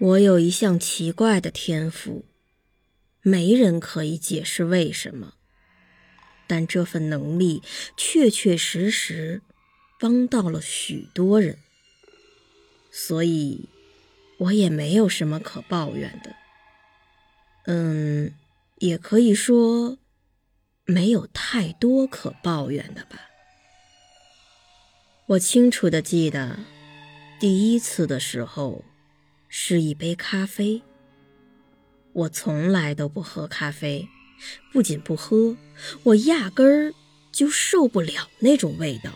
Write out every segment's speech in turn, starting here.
我有一项奇怪的天赋，没人可以解释为什么，但这份能力确确实实帮到了许多人，所以我也没有什么可抱怨的。嗯，也可以说没有太多可抱怨的吧。我清楚的记得第一次的时候。是一杯咖啡。我从来都不喝咖啡，不仅不喝，我压根儿就受不了那种味道。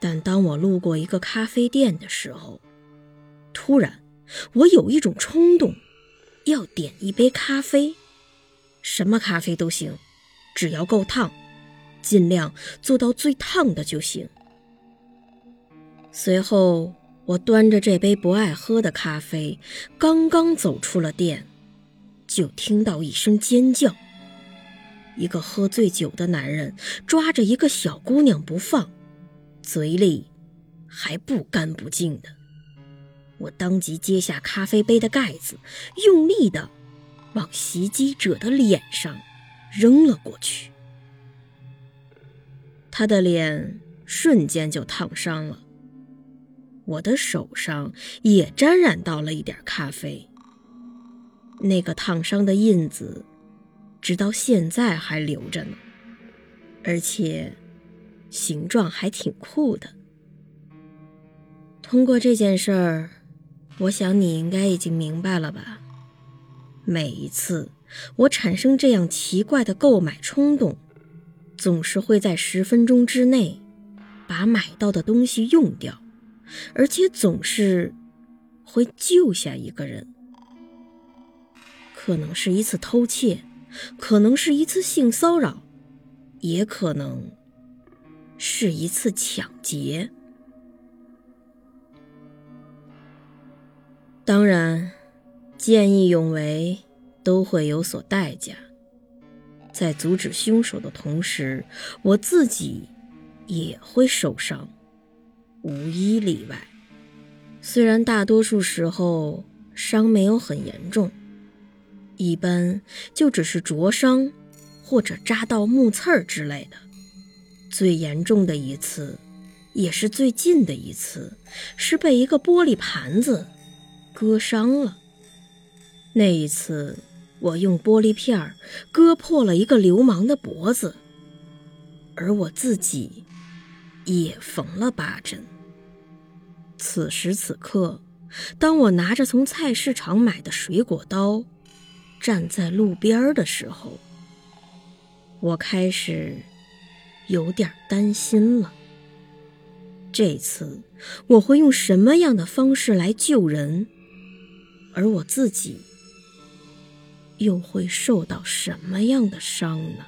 但当我路过一个咖啡店的时候，突然我有一种冲动，要点一杯咖啡，什么咖啡都行，只要够烫，尽量做到最烫的就行。随后。我端着这杯不爱喝的咖啡，刚刚走出了店，就听到一声尖叫。一个喝醉酒的男人抓着一个小姑娘不放，嘴里还不干不净的。我当即揭下咖啡杯的盖子，用力的往袭击者的脸上扔了过去。他的脸瞬间就烫伤了。我的手上也沾染到了一点咖啡，那个烫伤的印子，直到现在还留着呢，而且形状还挺酷的。通过这件事儿，我想你应该已经明白了吧？每一次我产生这样奇怪的购买冲动，总是会在十分钟之内把买到的东西用掉。而且总是会救下一个人，可能是一次偷窃，可能是一次性骚扰，也可能是一次抢劫。当然，见义勇为都会有所代价，在阻止凶手的同时，我自己也会受伤。无一例外，虽然大多数时候伤没有很严重，一般就只是灼伤或者扎到木刺儿之类的。最严重的一次，也是最近的一次，是被一个玻璃盘子割伤了。那一次，我用玻璃片割破了一个流氓的脖子，而我自己。也缝了八针。此时此刻，当我拿着从菜市场买的水果刀，站在路边的时候，我开始有点担心了。这次我会用什么样的方式来救人，而我自己又会受到什么样的伤呢？